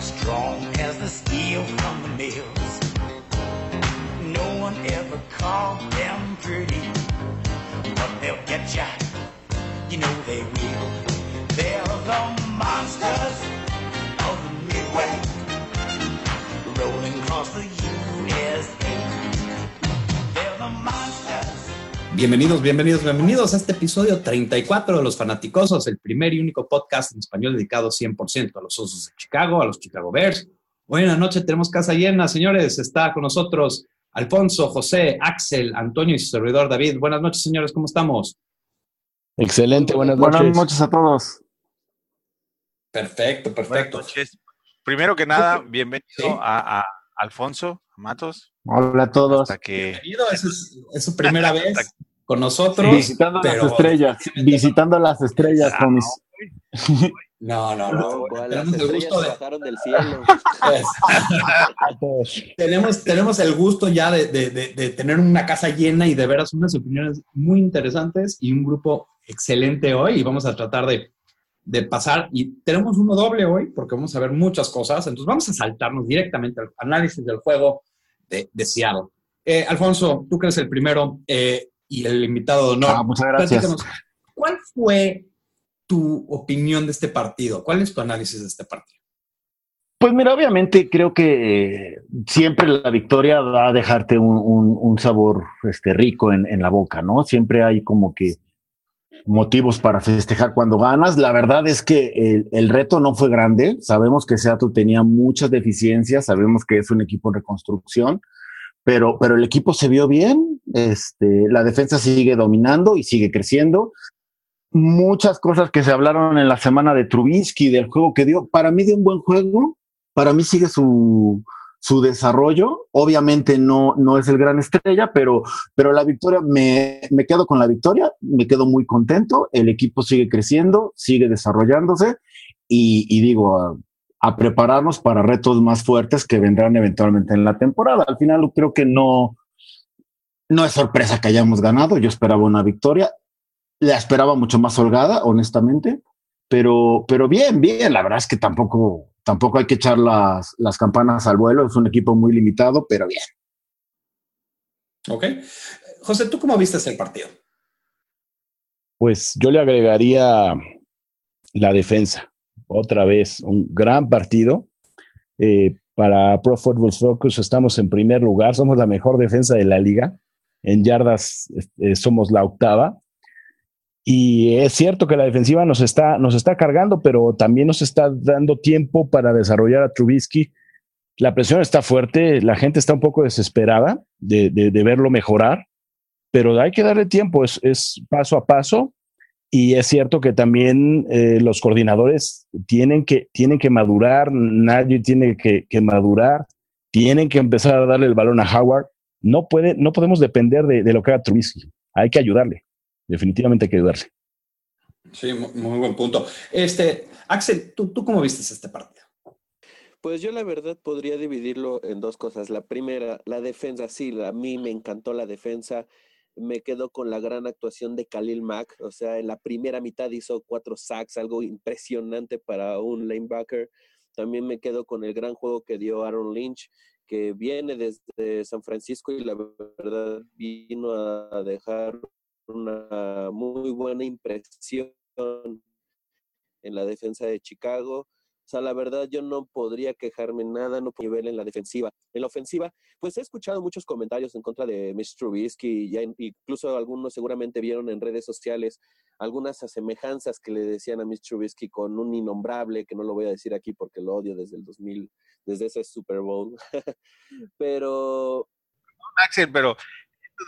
strong as the steel from the mills. No one ever called them pretty, but they'll get ya. You know they will. They're the monsters of the Midwest, rolling across the USA. They're the monsters. Bienvenidos, bienvenidos, bienvenidos a este episodio 34 de Los Fanaticosos, el primer y único podcast en español dedicado 100% a los Osos de Chicago, a los Chicago Bears. Hoy en la noche tenemos casa llena, señores. Está con nosotros Alfonso, José, Axel, Antonio y su servidor David. Buenas noches, señores, ¿cómo estamos? Excelente, buenas noches. Buenas noches a todos. Perfecto, Buenas perfecto. noches. Primero que nada, bienvenido Sí. a, a Alfonso Matos. Hola a todos. Hasta que Bienvenido, es, su primera vez con nosotros. Visitando pero- las estrellas. Visitando las estrellas, Ah, homies. No, no, no. Tenemos el gusto de, bajaron del cielo. Pues, tenemos, tenemos el gusto ya de, de- de- de tener una casa llena y de veras unas opiniones muy interesantes y un grupo excelente hoy y vamos a tratar de, de pasar y tenemos uno doble hoy porque vamos a ver muchas cosas, entonces vamos a saltarnos directamente al análisis del juego de, de Seattle. Eh, Alfonso, tú que eres el primero eh, y el invitado de honor, Ah, muchas gracias. ¿cuál fue tu opinión de este partido? ¿Cuál es tu análisis de este partido? Pues mira, obviamente creo que eh, siempre la victoria va a dejarte un, un- un sabor este, rico en, en la boca, ¿no? Siempre hay como que motivos para festejar cuando ganas. La verdad es que el, reto no fue grande. Sabemos que Seattle tenía muchas deficiencias, sabemos que es un equipo en reconstrucción, pero, pero el equipo se vio bien. Este, la defensa sigue dominando y sigue creciendo. Muchas cosas que se hablaron en la semana de Trubisky, del juego que dio, para mí de un buen juego, para mí sigue su, su desarrollo. Obviamente no, no es el gran estrella, pero, pero la victoria, me, me quedo con la victoria, me quedo muy contento. El equipo sigue creciendo, sigue desarrollándose y, digo, a, a prepararnos para retos más fuertes que vendrán eventualmente en la temporada. Al final creo que no, no es sorpresa que hayamos ganado. Yo esperaba una victoria. La esperaba mucho más holgada, honestamente. Pero, pero bien, bien. La verdad es que tampoco, tampoco hay que echar las, las campanas al vuelo. Es un equipo muy limitado, pero bien. ¿Ok? José, ¿tú cómo viste el partido? Pues yo le agregaría la defensa. Otra vez, un gran partido. Eh, para Pro Football Focus estamos en primer lugar, somos la mejor defensa de la liga. En yardas eh, somos la octava. Y es cierto que la defensiva nos está, nos está cargando, pero también nos está dando tiempo para desarrollar a Trubisky. La presión está fuerte, la gente está un poco desesperada de, de- verlo mejorar, pero hay que darle tiempo, es, es paso a paso. Y es cierto que también eh, los coordinadores tienen que, tienen que madurar, nadie tiene que, que madurar, tienen que empezar a darle el balón a Howard. No, puede, no podemos depender de, de lo que haga Trubisky, hay que ayudarle, definitivamente hay que ayudarle. Sí, mu- muy buen punto. Este, Axel, ¿tú, tú cómo viste este partido? Pues yo la verdad podría dividirlo en dos cosas. La primera, la defensa, sí, a mí me encantó la defensa. Me quedo con la gran actuación de Khalil Mack. O sea, en la primera mitad hizo cuatro sacks, algo impresionante para un linebacker. También me quedo con el gran juego que dio Aaron Lynch, que viene desde San Francisco y la verdad vino a dejar una muy buena impresión en la defensa de Chicago. O sea, la verdad yo no podría quejarme nada, no puedo nivel en la defensiva. En la ofensiva, pues he escuchado muchos comentarios en contra de Mitch Trubisky, ya in- incluso algunos seguramente vieron en redes sociales algunas semejanzas que le decían a Mitch Trubisky con un innombrable, que no lo voy a decir aquí porque lo odio desde el 2000, desde ese Super Bowl. Pero Axel, pero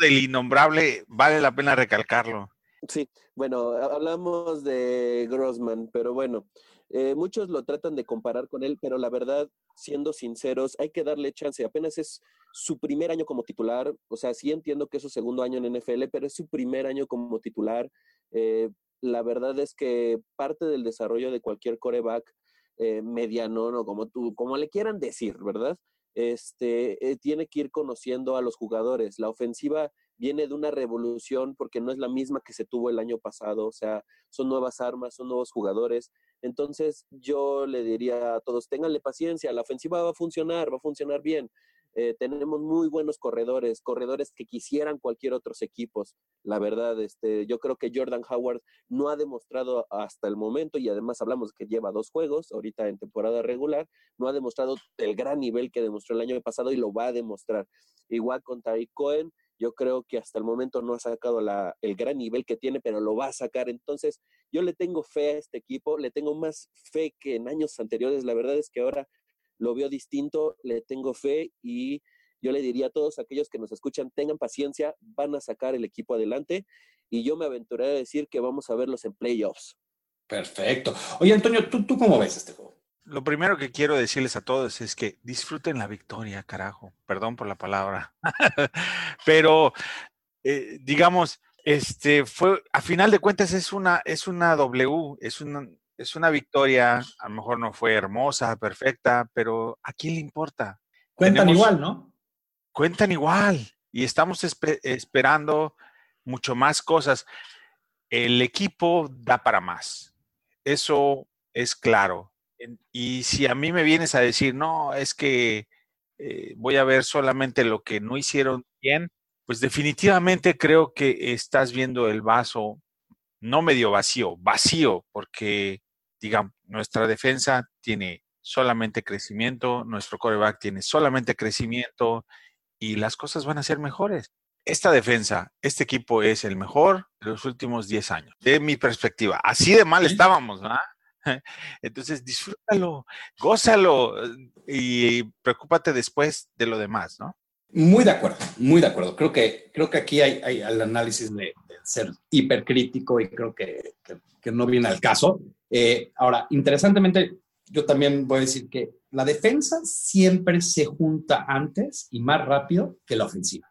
del innombrable vale la pena recalcarlo. Sí, bueno, ha- hablamos de Grossman, pero bueno, eh, muchos lo tratan de comparar con él, pero la verdad, siendo sinceros, hay que darle chance. Apenas es su primer año como titular, o sea, sí entiendo que es su segundo año en NFL, pero es su primer año como titular. Eh, la verdad es que parte del desarrollo de cualquier coreback eh, mediano, ¿no? Como tú, como le quieran decir, ¿verdad? Este, eh, tiene que ir conociendo a los jugadores. La ofensiva viene de una revolución porque no es la misma que se tuvo el año pasado, o sea, son nuevas armas, son nuevos jugadores. Entonces yo le diría a todos, ténganle paciencia, la ofensiva va a funcionar, va a funcionar bien. Eh, tenemos muy buenos corredores, corredores que quisieran cualquier otros equipos. La verdad, este, yo creo que Jordan Howard no ha demostrado hasta el momento, y además hablamos que lleva dos juegos ahorita en temporada regular, no ha demostrado el gran nivel que demostró el año pasado y lo va a demostrar. Igual con Tariq Cohen, yo creo que hasta el momento no ha sacado la, el gran nivel que tiene, pero lo va a sacar. Entonces, yo le tengo fe a este equipo, le tengo más fe que en años anteriores. La verdad es que ahora lo veo distinto, le tengo fe y yo le diría a todos aquellos que nos escuchan, tengan paciencia, van a sacar el equipo adelante y yo me aventuré a decir que vamos a verlos en playoffs. Perfecto. Oye, Antonio, ¿tú, tú cómo ves este juego? Lo primero que quiero decirles a todos es que disfruten la victoria, carajo. Perdón por la palabra. Pero, eh, digamos, este fue, a final de cuentas, es una, es una W, es una, es una victoria, a lo mejor no fue hermosa, perfecta, pero ¿a quién le importa? Cuentan Tenemos- igual, ¿no? Cuentan igual y estamos espe- esperando mucho más cosas. El equipo da para más. Eso es claro. Y si a mí me vienes a decir, no, es que eh, voy a ver solamente lo que no hicieron bien, pues definitivamente creo que estás viendo el vaso no medio vacío, vacío, porque, digamos, nuestra defensa tiene solamente crecimiento, nuestro coreback tiene solamente crecimiento y las cosas van a ser mejores. Esta defensa, este equipo es el mejor de los últimos 10 años, de mi perspectiva. Así de mal estábamos, ¿verdad? Entonces disfrútalo, gózalo y preocúpate después de lo demás, ¿no? Muy de acuerdo, muy de acuerdo. Creo que, creo que aquí hay, hay el análisis de, de ser hipercrítico y creo que, que- que no viene al caso. Eh, ahora, interesantemente, yo también voy a decir que la defensa siempre se junta antes y más rápido que la ofensiva.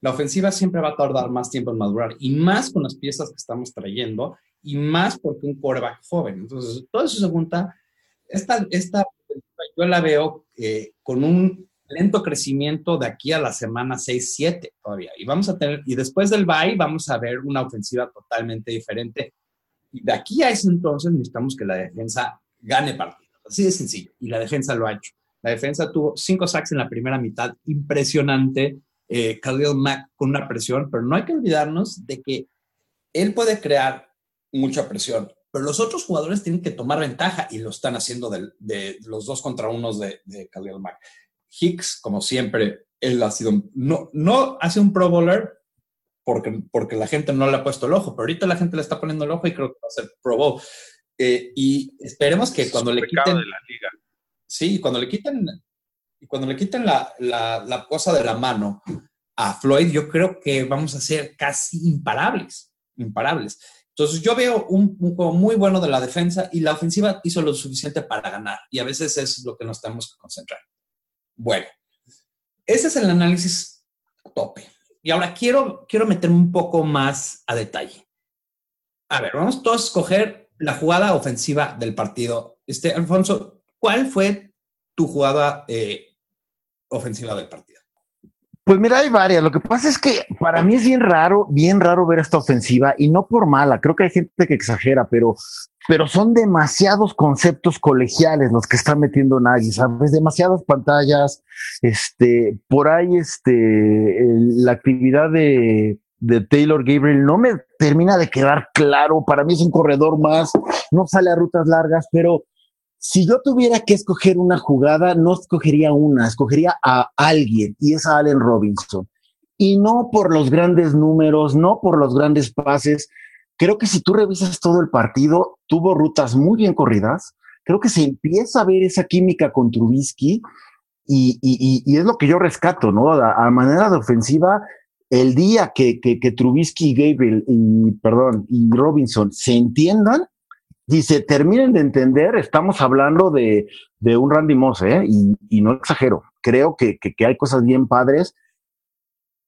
La ofensiva siempre va a tardar más tiempo en madurar y más con las piezas que estamos trayendo y más porque un quarterback joven. Entonces, todo eso se junta. Esta, esta yo la veo eh, con un lento crecimiento de aquí a la semana 6, 7 todavía. Y vamos a tener, y después del bye vamos a ver una ofensiva totalmente diferente. Y de aquí a ese entonces necesitamos que la defensa gane partidos. Así de sencillo. Y la defensa lo ha hecho. La defensa tuvo cinco sacks en la primera mitad, impresionante. Eh, Khalil Mack con una presión, pero no hay que olvidarnos de que él puede crear mucha presión, pero los otros jugadores tienen que tomar ventaja y lo están haciendo de, de los dos contra unos de, de Khalil Mack. Hicks, como siempre, él ha sido, no, no hace un Pro Bowler porque, porque la gente no le ha puesto el ojo, pero ahorita la gente le está poniendo el ojo y creo que va a ser Pro Bowl. Eh, y esperemos que Es cuando le quiten, de la liga. sí, cuando le quiten, cuando le quiten la, la, la cosa de la mano a Floyd, yo creo que vamos a ser casi imparables, imparables. Entonces yo veo un, un, juego muy bueno de la defensa y la ofensiva hizo lo suficiente para ganar y a veces eso es lo que nos tenemos que concentrar. Bueno, ese es el análisis tope. Y ahora quiero, quiero meterme un poco más a detalle. A ver, vamos todos a escoger la jugada ofensiva del partido. Este, Alfonso, ¿cuál fue tu jugada eh, ofensiva del partido? Pues mira, hay varias. Lo que pasa es que para mí es bien raro, bien raro ver esta ofensiva y no por mala. Creo que hay gente que exagera, pero, pero son demasiados conceptos colegiales los que está metiendo Nagy, ¿sabes? Demasiadas pantallas. Este, por ahí, este, la actividad de, de Taylor Gabriel no me termina de quedar claro. Para mí es un corredor más, no sale a rutas largas, pero si yo tuviera que escoger una jugada, no escogería una, escogería a alguien y es a Allen Robinson. Y no por los grandes números, no por los grandes pases. Creo que si tú revisas todo el partido, tuvo rutas muy bien corridas. Creo que se empieza a ver esa química con Trubisky y, y, y, y es lo que yo rescato, ¿no? A, a manera de ofensiva, el día que, que, que Trubisky, Gabriel y, perdón, y Robinson se entiendan, se terminen de entender, estamos hablando de, de un Randy Moss, ¿eh? y, no exagero, creo que, que, que, hay cosas bien padres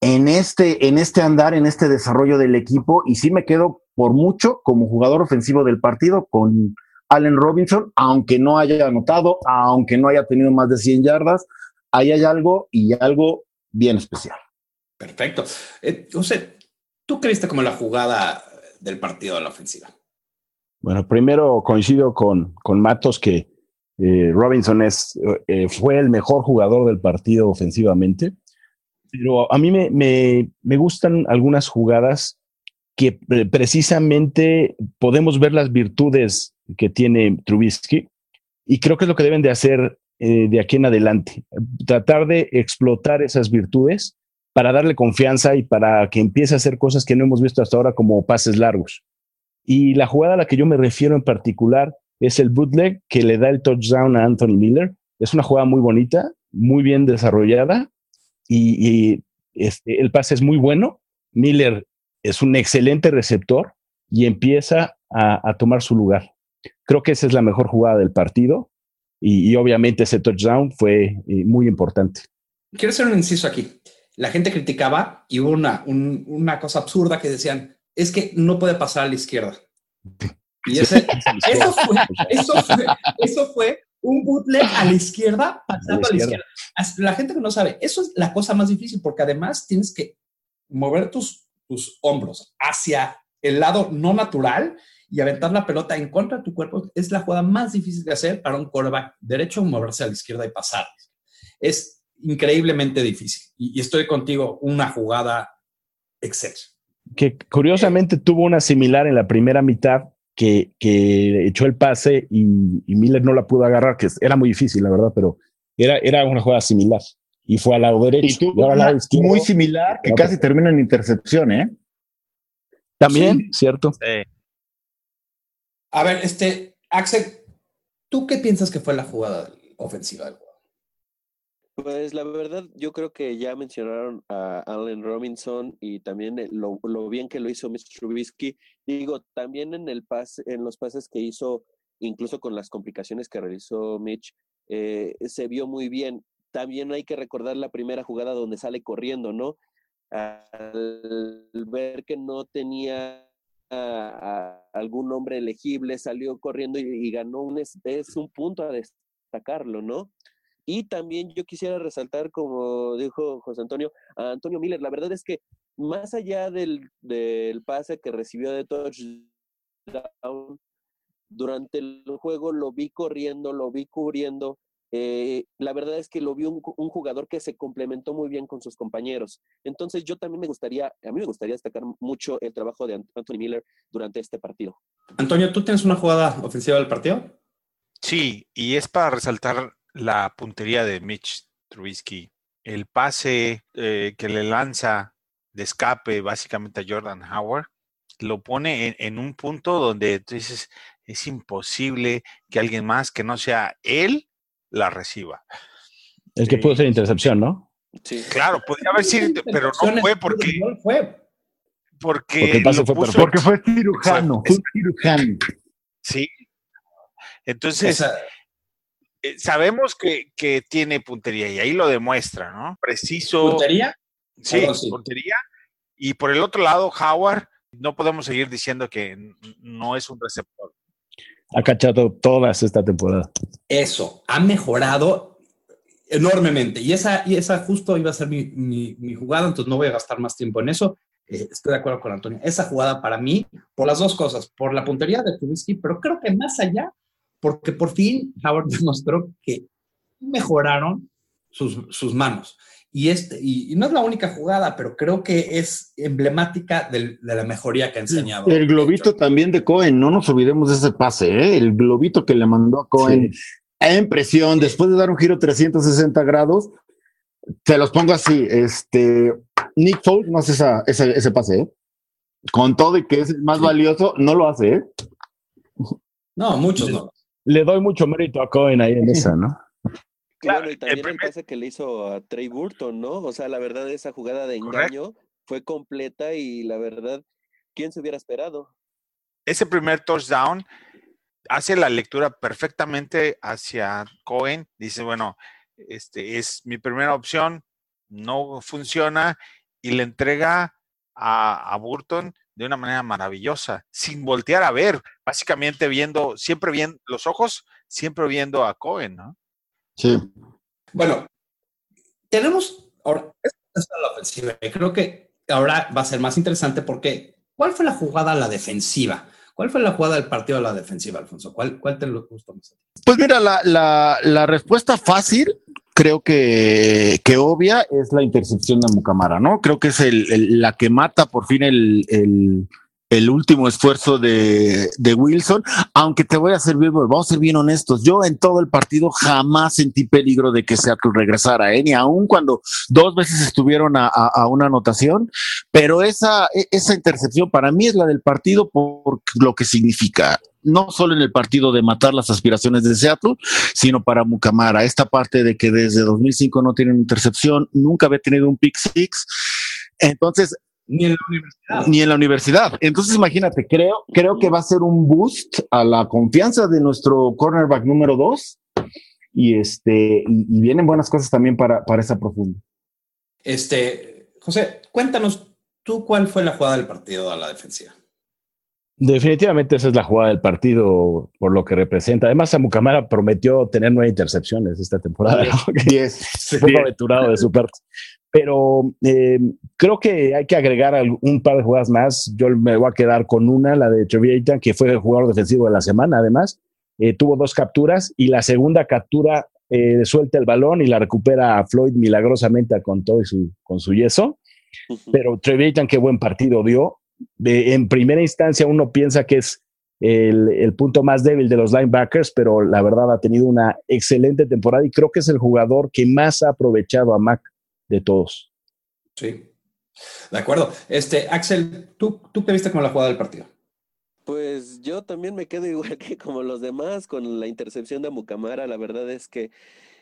en este, en este andar, en este desarrollo del equipo, y sí me quedo por mucho como jugador ofensivo del partido con Allen Robinson, aunque no haya anotado, aunque no haya tenido más de 100 yardas, ahí hay algo y algo bien especial. Perfecto. Eh, José, ¿tú creíste como la jugada del partido de la ofensiva? Bueno, primero coincido con, con Matos que eh, Robinson es, eh, fue el mejor jugador del partido ofensivamente, pero a mí me, me, me gustan algunas jugadas que eh, precisamente podemos ver las virtudes que tiene Trubisky y creo que es lo que deben de hacer de aquí en adelante, tratar de explotar esas virtudes para darle confianza y para que empiece a hacer cosas que no hemos visto hasta ahora como pases largos. Y la jugada a la que yo me refiero en particular es el bootleg que le da el touchdown a Anthony Miller. Es una jugada muy bonita, muy bien desarrollada y, este, el pase es muy bueno. Miller es un excelente receptor y empieza a, tomar su lugar. Creo que esa es la mejor jugada del partido y, obviamente ese touchdown fue eh, muy importante. Quiero hacer un inciso aquí. La gente criticaba y hubo una, un, una cosa absurda que decían, es que no puede pasar a la izquierda. Y ese, eso, fue, eso, fue, eso fue un bootleg a la izquierda pasando a la izquierda. A la, izquierda. la gente que no sabe, eso es la cosa más difícil porque además tienes que mover tus, tus hombros hacia el lado no natural y aventar la pelota en contra de tu cuerpo es la jugada más difícil de hacer para un quarterback derecho moverse a la izquierda y pasar. Es increíblemente difícil. Y, y estoy contigo, una jugada excelsa. Que curiosamente tuvo una similar en la primera mitad que, que echó el pase y, y, Miller no la pudo agarrar, que era muy difícil, la verdad, pero era, era una jugada similar. Y fue al lado derecho. Y izquierdo, muy similar que no, casi termina en intercepción, ¿eh? También, sí. ¿cierto? Sí. A ver, este, Axel, ¿tú qué piensas que fue la jugada ofensiva del juego? Pues la verdad, yo creo que ya mencionaron a Allen Robinson y también lo, lo bien que lo hizo Mr. Trubisky. Digo, también en el pase, en los pases que hizo, incluso con las complicaciones que realizó Mitch, eh, se vio muy bien. También hay que recordar la primera jugada donde sale corriendo, ¿no? Al ver que no tenía algún hombre elegible, salió corriendo y, ganó un, es un punto a destacarlo, ¿no? Y también yo quisiera resaltar, como dijo José Antonio, a Antonio Miller. La verdad es que más allá del, del pase que recibió de touchdown, durante el juego lo vi corriendo, lo vi cubriendo. Eh, la verdad es que lo vi un, un, jugador que se complementó muy bien con sus compañeros. Entonces yo también me gustaría, a mí me gustaría destacar mucho el trabajo de Anthony Miller durante este partido. Antonio, ¿tú tienes una jugada ofensiva del partido? Sí, y es para resaltar la puntería de Mitch Trubisky, el pase eh, que le lanza de escape básicamente a Jordan Howard, lo pone en, en, un punto donde tú dices, es imposible que alguien más que no sea él la reciba. El que pudo ser intercepción, ¿no? Sí. Claro, podría haber sido, pero no fue porque... No fue. Porque, porque, el pase fue puso, porque fue cirujano, fue cirujano. Sí. Entonces, Esa, eh, sabemos que, que, tiene puntería y ahí lo demuestra, ¿no? Preciso. ¿Puntería? Sí, sí, puntería. Y por el otro lado, Howard, no podemos seguir diciendo que no es un receptor. Ha cachado todas esta temporada. Eso, ha mejorado enormemente. Y esa, y esa justo iba a ser mi, mi, mi jugada, entonces no voy a gastar más tiempo en eso. Eh, estoy de acuerdo con Antonio. Esa jugada para mí, por las dos cosas, por la puntería de Trubisky, pero creo que más allá, porque por fin Howard demostró que mejoraron sus, sus manos. Y, este, y, y, no es la única jugada, pero creo que es emblemática del, de la mejoría que ha enseñado. El globito también de Cohen, no nos olvidemos de ese pase, ¿eh? el globito que le mandó a Cohen sí. en presión, después de dar un giro 360 grados, te los pongo así, este, Nick Foles no hace esa, ese, ese pase, ¿eh? con todo y que es el más sí. valioso, no lo hace. ¿eh? No, muchos no. Le doy mucho mérito a Cohen ahí en esa, ¿no? Claro, bueno, y también el, primer... el, pase que le hizo a Trey Burton, ¿no? O sea, la verdad, esa jugada de engaño Correcto. fue completa y la verdad, ¿quién se hubiera esperado? Ese primer touchdown hace la lectura perfectamente hacia Cohen. Dice, bueno, este es mi primera opción, no funciona, y le entrega a, a Burton de una manera maravillosa, sin voltear a ver, básicamente viendo, siempre viendo los ojos, siempre viendo a Cohen, ¿no? Sí. Bueno, tenemos ahora, a la ofensiva. Y creo que ahora va a ser más interesante porque ¿cuál fue la jugada a la defensiva? ¿Cuál fue la jugada del partido a la defensiva, Alfonso? ¿Cuál, cuál te lo gustó más? Pues mira, la, la, la respuesta fácil creo que, que, obvia es la intercepción de Mucamara, ¿no? Creo que es el, el, la que mata por fin el, el, el último esfuerzo de, de, Wilson, aunque te voy a ser bien, vamos a ser bien honestos, yo en todo el partido jamás sentí peligro de que Seattle regresara, ¿eh? ni aun cuando dos veces estuvieron a, una anotación, pero esa, e, esa intercepción para mí es la del partido por lo que significa no solo en el partido de matar las aspiraciones de Seattle, sino para Mucamara. Esta parte de que desde 2005 no tiene intercepción, nunca había tenido un pick six. Entonces, ni en la universidad. Ni en la universidad. Entonces, imagínate, creo, creo que va a ser un boost a la confianza de nuestro cornerback número dos. Y este, y, y vienen buenas cosas también para, para esa profunda. Este, José, cuéntanos tú cuál fue la jugada del partido a la defensiva. Definitivamente esa es la jugada del partido por lo que representa. Además, Samucamara prometió tener nueve intercepciones esta temporada. ¿no? Un poco aventurado de su parte. Pero eh, creo que hay que agregar un par de jugadas más. Yo me voy a quedar con una, la de Treviatan, que fue el jugador defensivo de la semana, además. Eh, tuvo dos capturas y la segunda captura eh, suelta el balón y la recupera a Floyd milagrosamente con todo y su, con su yeso. Uh -huh. Pero Treviatan, qué buen partido dio de, en primera instancia uno piensa que es el, el, punto más débil de los linebackers, pero la verdad ha tenido una excelente temporada y creo que es el jugador que más ha aprovechado a Mac de todos. Sí, de acuerdo. Este, Axel, ¿tú, tú qué viste con la jugada del partido? Pues yo también me quedo igual que como los demás con la intercepción de Mucamara. La verdad es que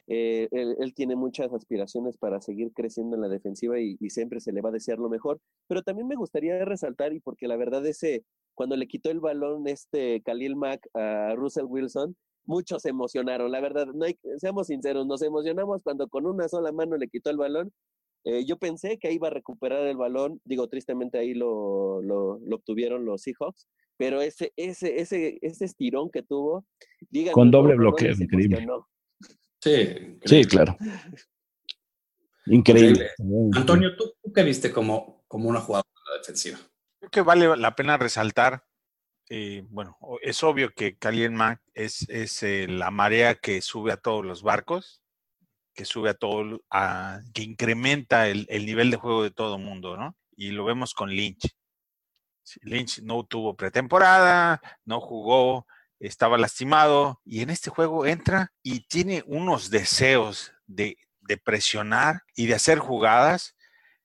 eh, él, él, tiene muchas aspiraciones para seguir creciendo en la defensiva y, y, siempre se le va a desear lo mejor. Pero también me gustaría resaltar, y porque la verdad ese, cuando le quitó el balón este Khalil Mack a Russell Wilson, muchos se emocionaron. La verdad, no hay, seamos sinceros, nos emocionamos cuando con una sola mano le quitó el balón. Eh, yo pensé que iba a recuperar el balón, digo, tristemente ahí lo, lo, lo obtuvieron los Seahawks, pero ese, ese, ese, ese estirón que tuvo, díganme, con doble bloqueo, increíble. Sí, sí, claro. Increíble. increíble. Antonio, ¿tú, ¿tú, qué viste como, como una jugada defensiva? Creo que vale la pena resaltar, bueno, es obvio que Khalil Mack es, es eh, la marea que sube a todos los barcos, que sube a todo, que incrementa el, el, nivel de juego de todo mundo, ¿no? Y lo vemos con Lynch. Lynch no tuvo pretemporada, no jugó, estaba lastimado y en este juego entra y tiene unos deseos de, de, presionar y de hacer jugadas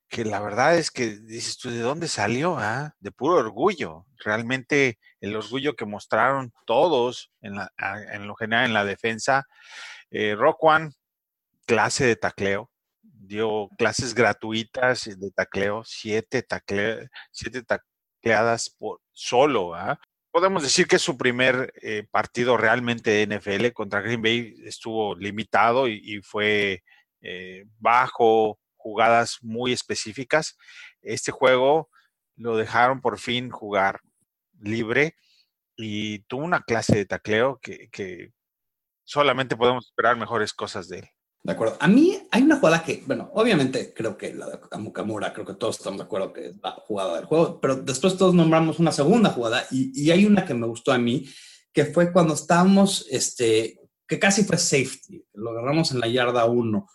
que la verdad es que dices tú, ¿de dónde salió? Ah? De puro orgullo. Realmente el orgullo que mostraron todos en, la, en lo general en la defensa. Eh, Rock One, clase de tacleo, dio clases gratuitas de tacleo, siete, tacle, siete tacleadas por solo, ¿ah? podemos decir que su primer eh, partido realmente de NFL contra Green Bay estuvo limitado y, y fue eh, bajo, jugadas muy específicas. Este juego lo dejaron por fin jugar libre y tuvo una clase de tacleo que, solamente podemos esperar mejores cosas de él. De acuerdo. A mí hay una jugada que, bueno, obviamente creo que la de Mukamura, creo que todos estamos de acuerdo que es la jugada del juego, pero después todos nombramos una segunda jugada y, y hay una que me gustó a mí, que fue cuando estábamos, este, que casi fue safety, lo agarramos en la yarda 1.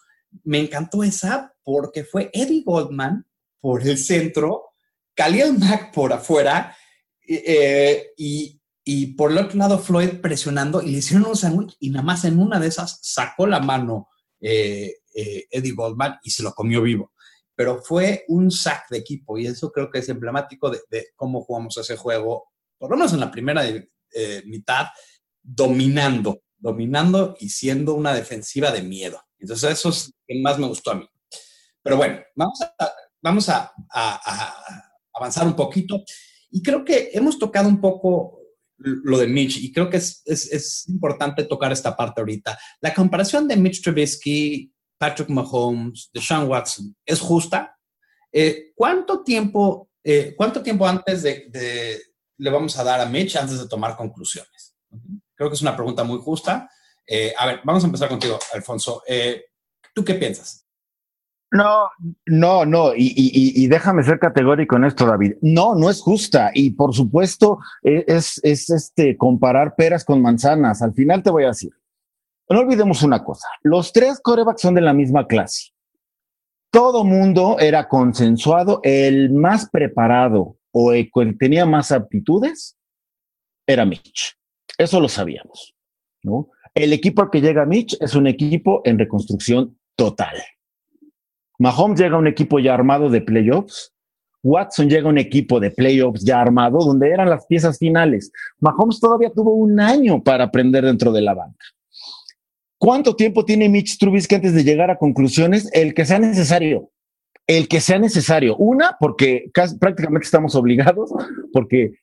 Me encantó esa porque fue Eddie Goldman por el centro, Khalil Mack por afuera eh, y, y por el otro lado Floyd presionando y le hicieron un sándwich y nada más en una de esas sacó la mano eh, eh, Eddie Goldman y se lo comió vivo. Pero fue un sack de equipo y eso creo que es emblemático de, de cómo jugamos ese juego, por lo menos en la primera eh, mitad, dominando, dominando y siendo una defensiva de miedo. Entonces eso es lo que más me gustó a mí. Pero bueno, vamos a, vamos a, a, a avanzar un poquito y creo que hemos tocado un poco lo de Mitch, y creo que es, es, es, importante tocar esta parte ahorita. La comparación de Mitch Trubisky, Patrick Mahomes, de Sean Watson, ¿es justa? Eh, ¿cuánto, tiempo, eh, ¿Cuánto tiempo antes de, de, le vamos a dar a Mitch antes de tomar conclusiones? Creo que es una pregunta muy justa. Eh, a ver, vamos a empezar contigo, Alfonso. ¿Tú qué piensas? No, no, no, y, déjame ser categórico en esto, David. No, no es justa. Y por supuesto, e, es, es este comparar peras con manzanas. Al final te voy a decir. No olvidemos una cosa. Los tres corebacks son de la misma clase. Todo mundo era consensuado. El más preparado o el que tenía más aptitudes era Mitch. Eso lo sabíamos, ¿no? El equipo al que llega Mitch es un equipo en reconstrucción total. Mahomes llega a un equipo ya armado de playoffs. Watson llega a un equipo de playoffs ya armado, donde eran las piezas finales. Mahomes todavía tuvo un año para aprender dentro de la banca. ¿Cuánto tiempo tiene Mitch Trubisky antes de llegar a conclusiones? El que sea necesario. El que sea necesario. Una, porque casi, prácticamente estamos obligados, porque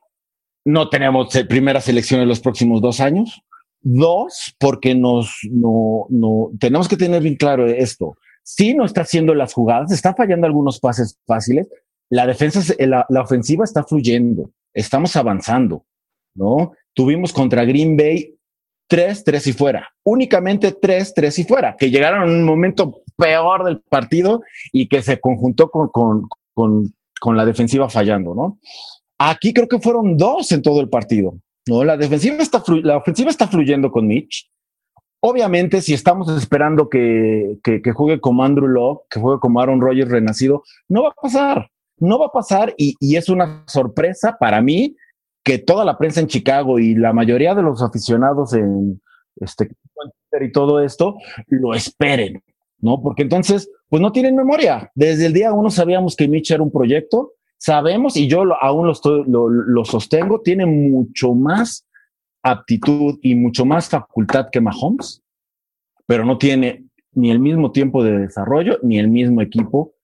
no tenemos primera selección en los próximos dos años. Dos, porque nos, no, no, tenemos que tener bien claro esto sí no está haciendo las jugadas, está fallando algunos pases fáciles. La defensa, la, la ofensiva está fluyendo, estamos avanzando, ¿no? Tuvimos contra Green Bay tres, tres y fuera, únicamente tres, tres y fuera, que llegaron en un momento peor del partido y que se conjuntó con, con, con, con la defensiva fallando, ¿no? Aquí creo que fueron dos en todo el partido, ¿no? La defensiva está, la ofensiva está fluyendo con Mitch, Obviamente, si estamos esperando que, juegue como Andrew Locke, que juegue como Aaron Rodgers renacido, no va a pasar, no va a pasar y, es una sorpresa para mí que toda la prensa en Chicago y la mayoría de los aficionados en este y todo esto lo esperen, ¿no? Porque entonces, pues no tienen memoria. Desde el día uno sabíamos que Mitch era un proyecto, sabemos y yo aún lo, lo sostengo, tiene mucho más aptitud y mucho más facultad que Mahomes, pero no tiene ni el mismo tiempo de desarrollo ni el mismo equipo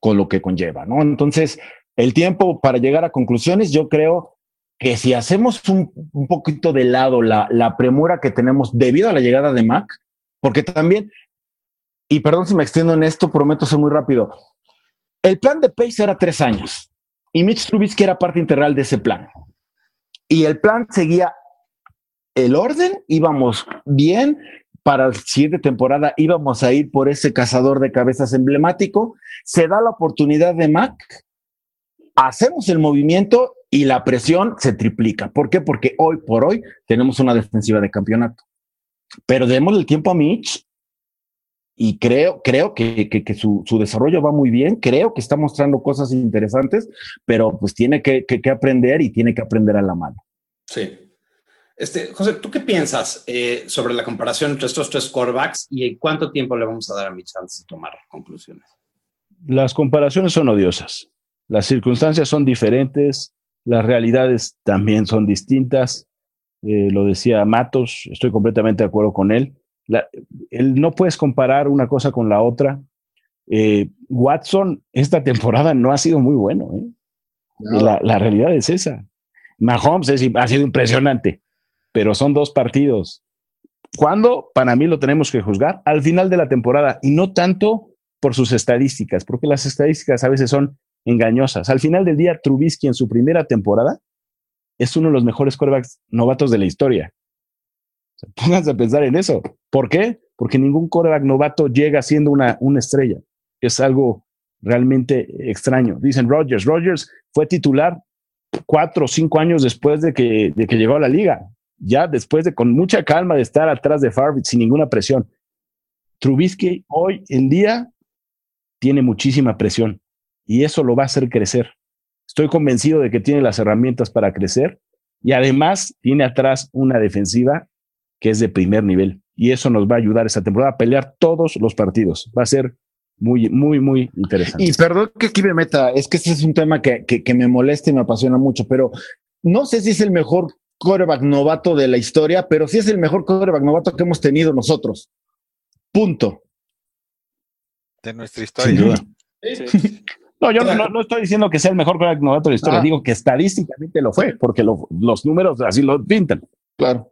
con lo que conlleva, ¿no? Entonces, el tiempo para llegar a conclusiones, yo creo que si hacemos un, poquito de lado la, la premura que tenemos debido a la llegada de Mac, porque también, y perdón si me extiendo en esto, prometo ser muy rápido, el plan de Pace era tres años y Mitch Trubisky era parte integral de ese plan. Y el plan seguía el orden, íbamos bien. Para la siguiente temporada íbamos a ir por ese cazador de cabezas emblemático. Se da la oportunidad de Mac, hacemos el movimiento y la presión se triplica. ¿Por qué? Porque hoy por hoy tenemos una defensiva de campeonato. Pero demos el tiempo a Mitch y creo, creo que, que, su, su, desarrollo va muy bien, creo que está mostrando cosas interesantes, pero pues tiene que, que aprender y tiene que aprender a la mano. Sí. Este, José, ¿tú qué piensas eh, sobre la comparación entre estos tres quarterbacks y cuánto tiempo le vamos a dar a Mitch antes de tomar conclusiones? Las comparaciones son odiosas. Las circunstancias son diferentes, las realidades también son distintas. Eh, lo decía Matos, estoy completamente de acuerdo con él no puedes comparar una cosa con la otra. Eh, Watson esta temporada no ha sido muy bueno. ¿eh? La, realidad es esa. Mahomes ha sido impresionante, pero son dos partidos. ¿Cuándo? Para mí lo tenemos que juzgar al final de la temporada y no tanto por sus estadísticas, porque las estadísticas a veces son engañosas. Al final del día, Trubisky en su primera temporada es uno de los mejores quarterbacks novatos de la historia. Pónganse a pensar en eso. ¿Por qué? Porque ningún quarterback novato llega siendo una, una estrella. Es algo realmente extraño. Dicen Rogers. Rogers fue titular cuatro o cinco años después de que, de que llegó a la liga. Ya después de con mucha calma de estar atrás de Favre sin ninguna presión. Trubisky hoy en día tiene muchísima presión y eso lo va a hacer crecer. Estoy convencido de que tiene las herramientas para crecer y además tiene atrás una defensiva que es de primer nivel. Y eso nos va a ayudar esta temporada a pelear todos los partidos. Va a ser muy, muy, muy interesante. Y perdón que aquí me meta, es que este es un tema que, que, me molesta y me apasiona mucho, pero no sé si es el mejor quarterback novato de la historia, pero sí es el mejor quarterback novato que hemos tenido nosotros. Punto. De nuestra historia. No, yo no, estoy diciendo que sea el mejor quarterback novato de la historia, ah. digo que estadísticamente lo fue, porque los números así lo pintan. Claro.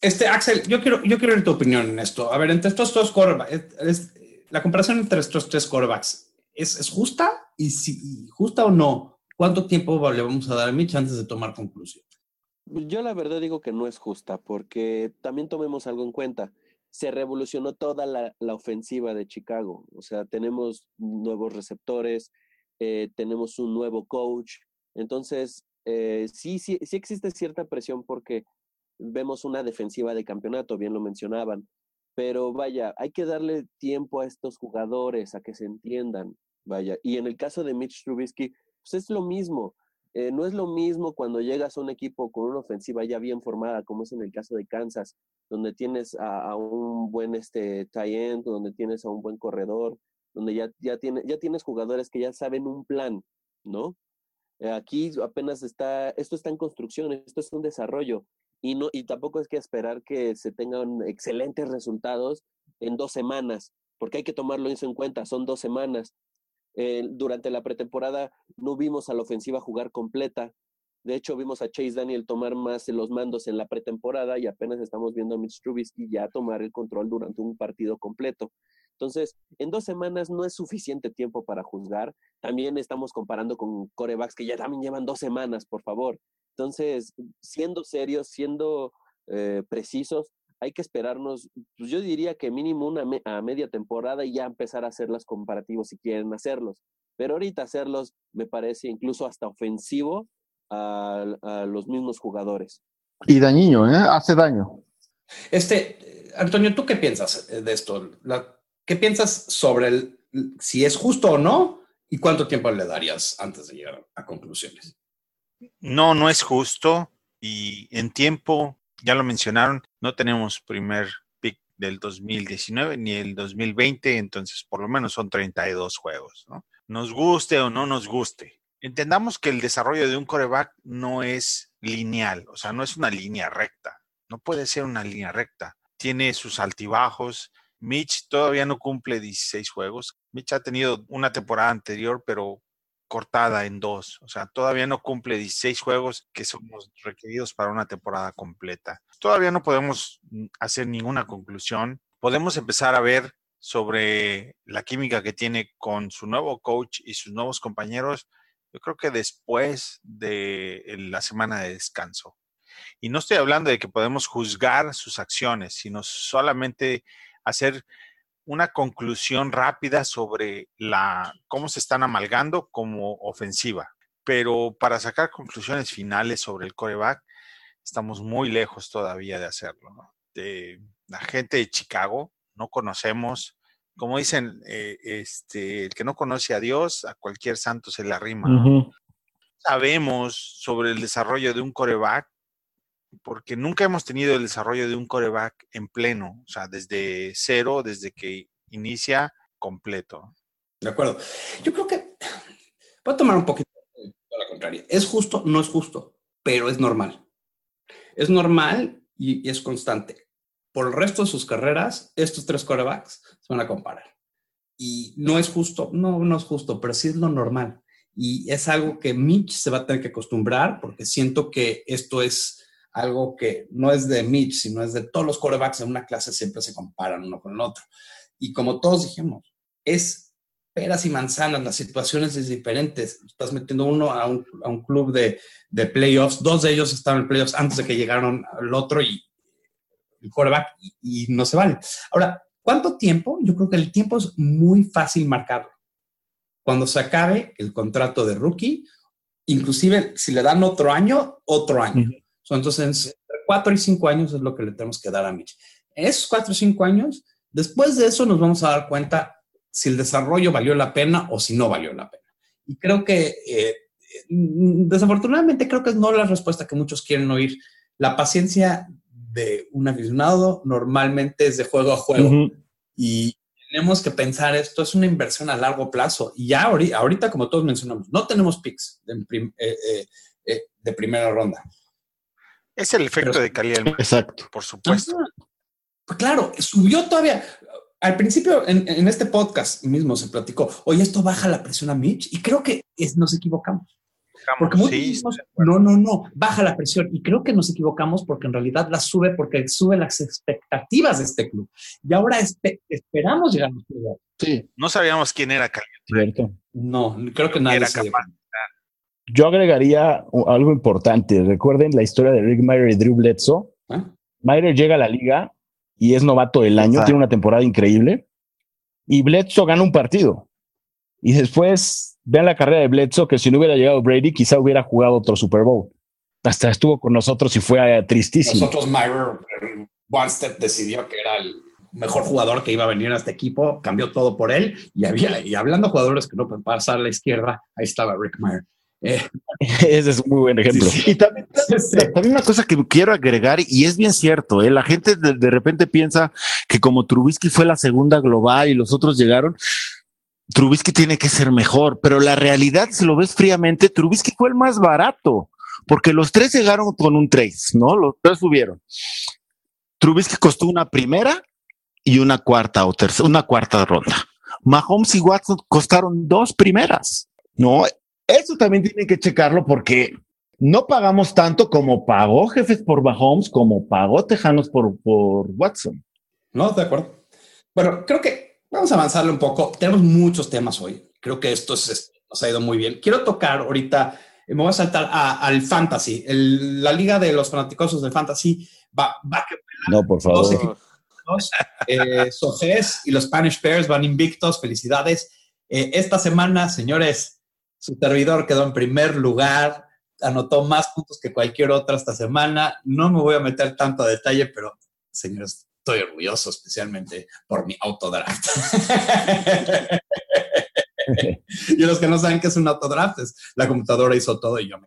Este, Axel, yo quiero, yo quiero tu opinión en esto. A ver, entre estos dos quarterbacks, la comparación entre estos tres quarterbacks, ¿es, justa? Y si justa o no, ¿cuánto tiempo le vamos a dar a Mitch antes de tomar conclusión? Yo la verdad digo que no es justa, porque también tomemos algo en cuenta. se revolucionó toda la, la ofensiva de Chicago. O sea, tenemos nuevos receptores, eh, tenemos un nuevo coach. Entonces, eh, sí, sí, sí existe cierta presión porque vemos una defensiva de campeonato, bien lo mencionaban. Pero vaya, hay que darle tiempo a estos jugadores a que se entiendan. Vaya, y en el caso de Mitch Trubisky, pues es lo mismo. Eh, no es lo mismo cuando llegas a un equipo con una ofensiva ya bien formada, como es en el caso de Kansas, donde tienes a, un buen este, tight end, donde tienes a un buen corredor, donde ya, ya, tiene, ya tienes jugadores que ya saben un plan, ¿no? Eh, aquí apenas está, esto está en construcción, esto es un desarrollo y, no, y tampoco es que esperar que se tengan excelentes resultados en dos semanas, porque hay que tomarlo en cuenta, son dos semanas. Eh, durante la pretemporada no vimos a la ofensiva jugar completa. De hecho, vimos a Chase Daniel tomar más los mandos en la pretemporada y apenas estamos viendo a Mitch Trubisky ya tomar el control durante un partido completo. Entonces, en dos semanas no es suficiente tiempo para juzgar. También estamos comparando con corebacks que ya también llevan dos semanas, por favor. Entonces, siendo serios, siendo eh, precisos, hay que esperarnos, pues yo diría que mínimo una a media temporada y ya empezar a hacer los comparativos si quieren hacerlos. Pero ahorita hacerlos me parece incluso hasta ofensivo a, los mismos jugadores. Y dañino, ¿eh? Hace daño. Este, Antonio, ¿tú qué piensas de esto? ¿Qué piensas sobre el, si es justo o no? ¿Y cuánto tiempo le darías antes de llegar a conclusiones? No, no es justo y en tiempo, ya lo mencionaron, no tenemos primer pick del 2019 ni el 2020, entonces por lo menos son 32 juegos, ¿no? Nos guste o no nos guste. Entendamos que el desarrollo de un coreback no es lineal, o sea, no es una línea recta, no puede ser una línea recta. Tiene sus altibajos. Mitch todavía no cumple 16 juegos. Mitch ha tenido una temporada anterior, pero cortada en dos. O sea, todavía no cumple 16 juegos que son los requeridos para una temporada completa. Todavía no podemos mm, hacer ninguna conclusión. Podemos empezar a ver sobre la química que tiene con su nuevo coach y sus nuevos compañeros, yo creo que después de la semana de descanso. Y no estoy hablando de que podemos juzgar sus acciones, sino solamente hacer una conclusión rápida sobre la, cómo se están amalgando como ofensiva. Pero para sacar conclusiones finales sobre el coreback, estamos muy lejos todavía de hacerlo. De la gente de Chicago, no conocemos, como dicen, eh, este, el que no conoce a Dios, a cualquier santo se le arrima. Sabemos sobre el desarrollo de un coreback porque nunca hemos tenido el desarrollo de un coreback en pleno, o sea, desde cero, desde que inicia completo. De acuerdo. Yo creo que voy a tomar un poquito a la contraria. Es justo, no es justo, pero es normal. Es normal y, es constante. Por el resto de sus carreras, estos tres corebacks se van a comparar. Y no es justo, no, no es justo, pero sí es lo normal. Y es algo que Mitch se va a tener que acostumbrar porque siento que esto es algo que no es de Mitch, sino es de todos los corebacks en una clase siempre se comparan uno con el otro. Y como todos dijimos, es peras y manzanas, las situaciones es diferentes. Estás metiendo uno a un, a un club de, de, playoffs, dos de ellos estaban en playoffs antes de que llegaron al otro y el coreback y, y no se vale. Ahora, ¿cuánto tiempo? Yo creo que el tiempo es muy fácil marcarlo. Cuando se acabe el contrato de rookie, inclusive si le dan otro año, otro año. Entonces, entre cuatro y cinco años es lo que le tenemos que dar a Mitch. En esos cuatro o cinco años, después de eso nos vamos a dar cuenta si el desarrollo valió la pena o si no valió la pena. Y creo que, eh, desafortunadamente, creo que es no la respuesta que muchos quieren oír. La paciencia de un aficionado normalmente es de juego a juego. Y tenemos que pensar esto es una inversión a largo plazo. Y ya ahorita, como todos mencionamos, no tenemos picks de, eh, eh, de primera ronda. Es el efecto de calidad. Exacto. Por supuesto. Pues claro, subió todavía. Al principio, en, este podcast mismo se platicó, oye, esto baja la presión a Mitch, y creo que nos equivocamos. Porque muchos no, no, no, baja la presión. Y creo que nos equivocamos porque en realidad la sube porque sube las expectativas de este club. Y ahora esperamos llegar a los Sí. No sabíamos quién era Cierto. No, creo que nadie era capaz. Yo agregaría algo importante. Recuerden la historia de Rick Meyer y Drew Bledsoe. ¿Ah? Meyer llega a la liga y es novato del año, Exacto. tiene una temporada increíble. Y Bledsoe gana un partido. Y después, vean la carrera de Bledsoe, que si no hubiera llegado Brady, quizá hubiera jugado otro Super Bowl. Hasta estuvo con nosotros y fue eh, tristísimo. Nosotros, Myra One Step decidió que era el mejor jugador que iba a venir a este equipo, cambió todo por él y había, y hablando de jugadores que no pueden pasar a la izquierda, ahí estaba Rick Meyer. Eh, Ese es un muy buen ejemplo. sí, sí. Y también, también una cosa que quiero agregar, y es bien cierto, ¿eh? la gente de, de repente piensa que como Trubisky fue la segunda global y los otros llegaron, Trubisky tiene que ser mejor, pero la realidad, si lo ves fríamente, Trubisky fue el más barato, porque los tres llegaron con un trace, ¿no? Los tres subieron. Trubisky costó una primera y una cuarta o tercera, una cuarta ronda. Mahomes y Watson costaron dos primeras, ¿no? Eso también tienen que checarlo porque no pagamos tanto como pagó Jefes por Mahomes, como pagó Tejanos por, por Watson. No, de acuerdo. Bueno, creo que vamos a avanzarle un poco. Tenemos muchos temas hoy. Creo que esto es- nos ha ido muy bien. Quiero tocar ahorita, me voy a saltar a- al fantasy. El- la liga de los fanáticosos del fantasy va, va que No, por dos favor. equipos. Eh, Sojés y los Spanish Bears van invictos. Felicidades. Eh, esta semana, señores, su servidor quedó en primer lugar. Anotó más puntos que cualquier otra esta semana. No me voy a meter tanto a detalle, pero, señores, estoy orgulloso especialmente por mi autodraft. y los que no saben qué es un autodraft, es la computadora hizo todo y yo me...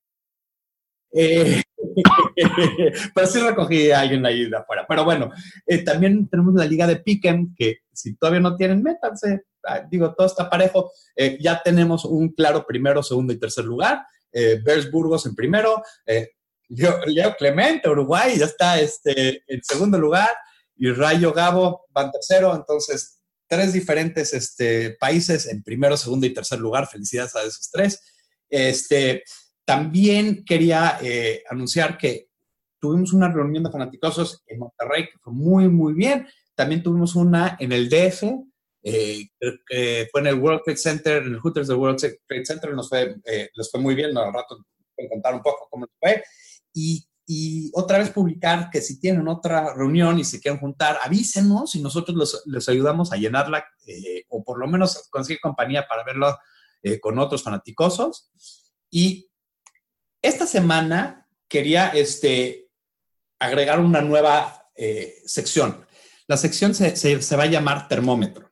Eh, pero sí recogí a alguien ahí de afuera. Pero bueno, eh, también tenemos la liga de Piquen, que si todavía no tienen, métanse. Ah, digo, todo está parejo. Eh, ya tenemos un claro primero, segundo y tercer lugar. Eh, Bears Burgos en primero. Eh, Leo, Leo Clemente, Uruguay, ya está este, en segundo lugar. Y Rayo Gabo van tercero. Entonces, tres diferentes este, países en primero, segundo y tercer lugar. Felicidades a esos tres. Este, también quería eh, anunciar que tuvimos una reunión de fanaticosos en Monterrey que fue muy, muy bien. También tuvimos una en el DF, eh, fue en el World Trade Center, en el Hooters del World Trade Center. Nos fue, eh, fue muy bien. Al rato voy a contar un poco cómo fue. Y, otra vez publicar que si tienen otra reunión y se quieren juntar, avísenos y nosotros les ayudamos a llenarla eh, o por lo menos conseguir compañía para verlo con otros fanaticosos. Y esta semana quería este, agregar una nueva sección. La sección se, se, se, va a llamar termómetro.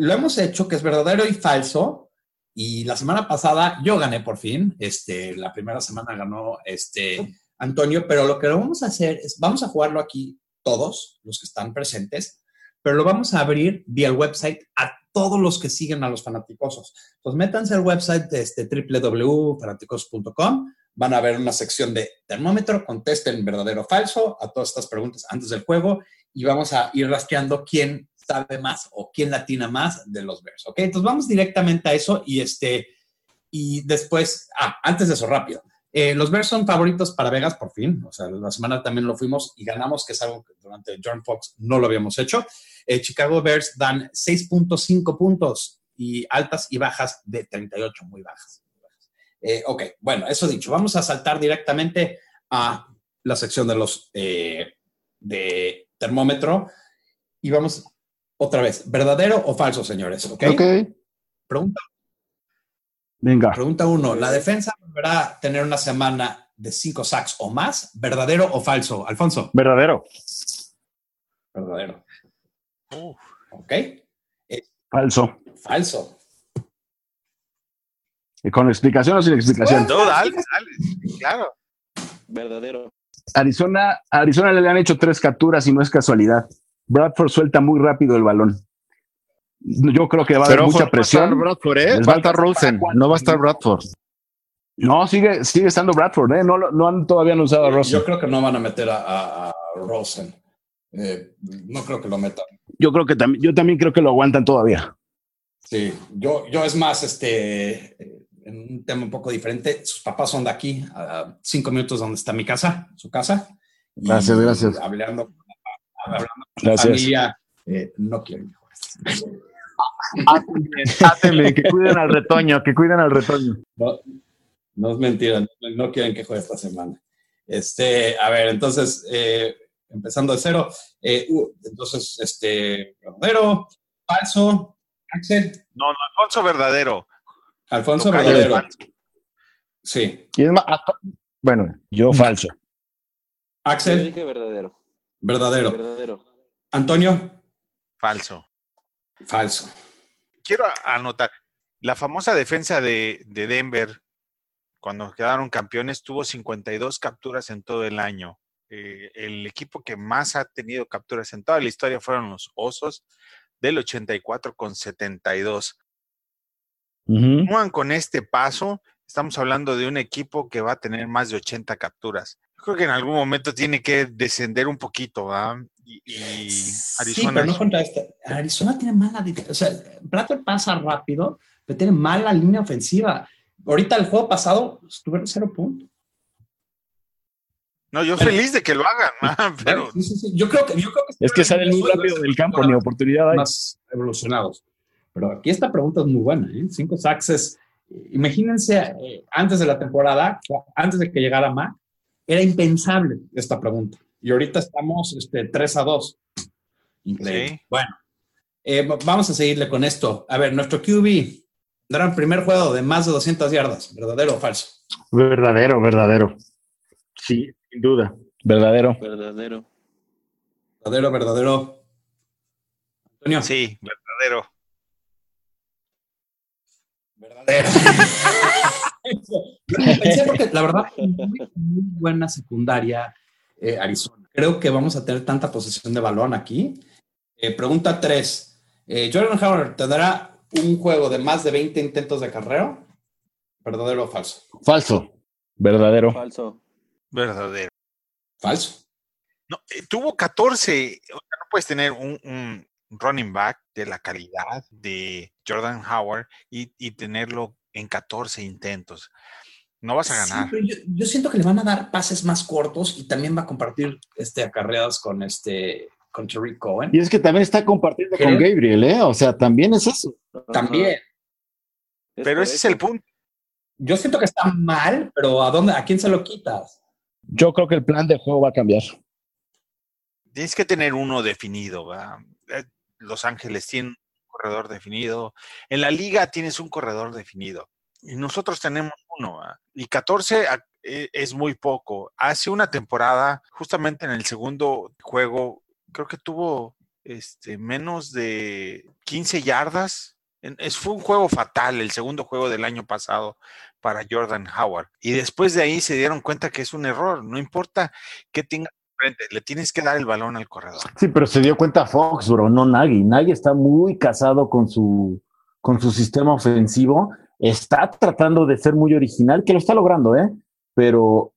Lo hemos hecho que es verdadero y falso. Y la semana pasada yo gané por fin. Este, la primera semana ganó este, Antonio, pero lo que vamos a hacer es, vamos a jugarlo aquí todos, los que están presentes, pero lo vamos a abrir vía el website a todos los que siguen a los fanaticosos. Pues métanse al website de este www.fanaticosos.com van a ver una sección de termómetro, contesten verdadero o falso a todas estas preguntas antes del juego y vamos a ir rastreando quién sabe más o quién latina más de los Bears, ¿ok? Entonces vamos directamente a eso y este, y después, ah, antes de eso, rápido. Eh, los Bears son favoritos para Vegas por fin, o sea, la semana también lo fuimos y ganamos, que es algo que durante John Fox no lo habíamos hecho. Eh, Chicago Bears dan 6.5 puntos y altas y bajas de 38, muy bajas. Eh, ok, bueno, eso dicho, vamos a saltar directamente a la sección de los de termómetro y vamos otra vez, ¿verdadero o falso, señores? Ok. okay. Pregunta. Venga. Pregunta uno, ¿la defensa volverá a tener una semana de cinco sacks o más? ¿Verdadero o falso, Alfonso? Verdadero. Verdadero. Uh, Ok. Falso. Falso. ¿Y ¿Con explicación o sin explicación? no, dale, dale, claro. Verdadero. Arizona, Arizona le han hecho tres capturas y no es casualidad. Bradford suelta muy rápido el balón. Yo creo que va a haber mucha presión. Bradford, ¿eh? Les Va va a estar a alcanzar Rosen, no va a estar Bradford. No, sigue, sigue estando Bradford, ¿eh? No, lo- no han todavía no usado a Rosen. Yo creo que no van a meter a, a- a Rosen. Eh, no creo que lo metan. Yo creo que también, yo también creo que lo aguantan todavía. Sí, yo, yo es más, este, en un tema un poco diferente, sus papás son de aquí, a cinco minutos donde está mi casa, su casa. Y Gracias, gracias. Hablando, Gracias. familia, eh, no quieren mejoras. Átele, que cuiden al retoño, que cuiden al retoño. No, no es mentira, no, no quieren que juegue esta semana. Este, a ver, entonces, eh, empezando de cero. Eh, uh, entonces, este, verdadero, falso, Axel. No, no, Alfonso verdadero. Alfonso Tocayo verdadero. Sí. Y es más, bueno, Yo falso. Yo Axel, dije verdadero. Verdadero. Verdadero. Antonio, Falso. falso. Quiero anotar, la famosa defensa de, de Denver, cuando quedaron campeones, tuvo 52 capturas en todo el año. Eh, el equipo que más ha tenido capturas en toda la historia fueron los Osos, del 84 con 72. Ujú. Continúan con este paso, estamos hablando de un equipo que va a tener más de 80 capturas. Yo creo que en algún momento tiene que descender un poquito, ¿verdad? Y, y Sí, Arizona pero no contra este. Arizona tiene mala. O sea, Bradford pasa rápido, pero tiene mala línea ofensiva. Ahorita el juego pasado estuvieron cero puntos. No, yo feliz de que lo hagan, pero Sí, sí, sí. Yo creo que. Yo creo que Es que salen muy rápido del campo, ni oportunidad hay. más evolucionados. Pero aquí esta pregunta es muy buena, ¿eh? Cinco sacks es- Imagínense, eh, antes de la temporada, antes de que llegara Mac, era impensable esta pregunta. Y ahorita estamos este, 3 a 2. Increíble. Sí. Bueno, eh, va- vamos a seguirle con esto. A ver, nuestro QB dará el primer juego de más de 200 yardas, ¿verdadero o falso? verdadero, verdadero. Sí, sin duda. Verdadero. Verdadero. Verdadero, verdadero. Antonio. sí, verdadero. Verdadero. Pensé porque la verdad, muy, muy buena secundaria eh, Arizona. Creo que vamos a tener tanta posesión de balón aquí. Eh, pregunta 3. Jordan Howard tendrá un juego de más de 20 intentos de carrera. ¿Verdadero o falso? Falso. Verdadero. Falso. Verdadero. Falso. No, eh, tuvo 14. o sea, no puedes tener un, un running back de la calidad de Jordan Howard y, y tenerlo en 14 intentos. No vas a ganar. yo, yo siento que le van a dar pases más cortos y también va a compartir este, acarreadas con este con Tariq Cohen. Y es que también está compartiendo con Gabriel, ¿eh? O sea, también es eso. También. Pero ese es el punto. Yo siento que está mal, pero ¿a dónde? ¿A quién se lo quitas? Yo creo que el plan de juego va a cambiar. Tienes que tener uno definido. ¿verdad? Los Ángeles tienen un corredor definido. En la liga tienes un corredor definido. Y nosotros tenemos uno. Y 14 a- eh, es muy poco. Hace una temporada, justamente en el segundo juego, creo que tuvo este, menos de 15 yardas. Es, fue un juego fatal, el segundo juego del año pasado para Jordan Howard. Y después de ahí se dieron cuenta que es un error. No importa qué tenga frente, le tienes que dar el balón al corredor. Sí, pero se dio cuenta Foxborough, no Nagy. Nagy está muy casado con su, con su sistema ofensivo. Está tratando de ser muy original, que lo está logrando, ¿eh? Pero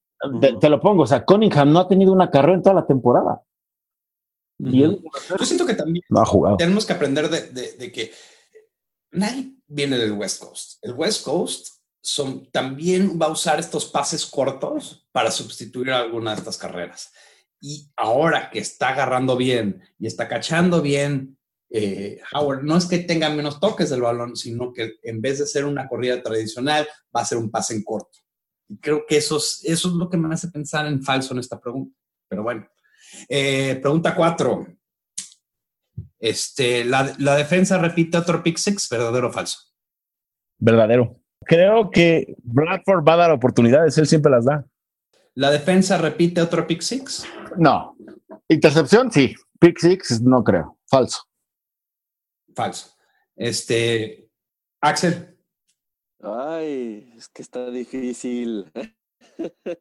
te, lo pongo, o sea, Cunningham no ha tenido una carrera en toda la temporada. Y él- Yo siento que también No ha jugado. tenemos que aprender de, de- de que nadie viene del West Coast. El West Coast son, también va a usar estos pases cortos para sustituir alguna de estas carreras. Y ahora que está agarrando bien y está cachando bien, eh, Howard, no es que tenga menos toques del balón, sino que en vez de ser una corrida tradicional, va a ser un pase en corto. Y creo que eso es, eso es lo que me hace pensar en falso en esta pregunta. Pero bueno. Eh, pregunta cuatro. Este, la, la defensa repite otro pick six, verdadero o falso. Verdadero. Creo que Bradford va a dar oportunidades, él siempre las da. La defensa repite otro pick six. no. Intercepción, sí. Pick six, no creo. Falso. Falso. Este, Axel, Ay, es que está difícil. pues,